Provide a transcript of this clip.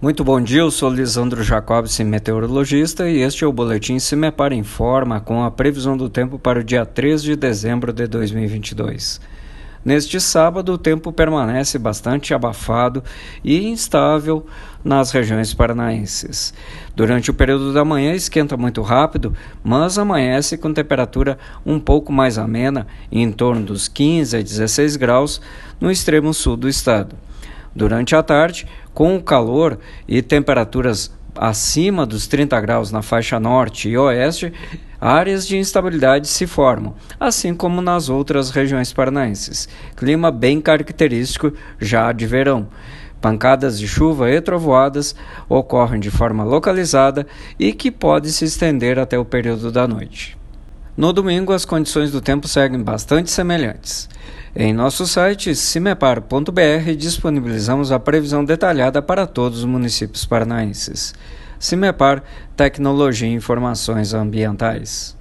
Muito bom dia, eu sou Lisandro Jacobson, meteorologista, e este é o Boletim Se Me Para Informa com a previsão do tempo para o dia 3 de dezembro de 2022. Neste sábado, o tempo permanece bastante abafado e instável nas regiões paranaenses. Durante o período da manhã esquenta muito rápido, mas amanhece com temperatura um pouco mais amena, em torno dos 15 a 16 graus, no extremo sul do estado. Durante a tarde, com o calor e temperaturas acima dos 30 graus na faixa norte e oeste, áreas de instabilidade se formam, assim como nas outras regiões paranaenses. Clima bem característico já de verão. Pancadas de chuva e trovoadas ocorrem de forma localizada e que pode se estender até o período da noite. No domingo, as condições do tempo seguem bastante semelhantes. Em nosso site cimepar.br disponibilizamos a previsão detalhada para todos os municípios paranaenses. Cimepar Tecnologia e Informações Ambientais.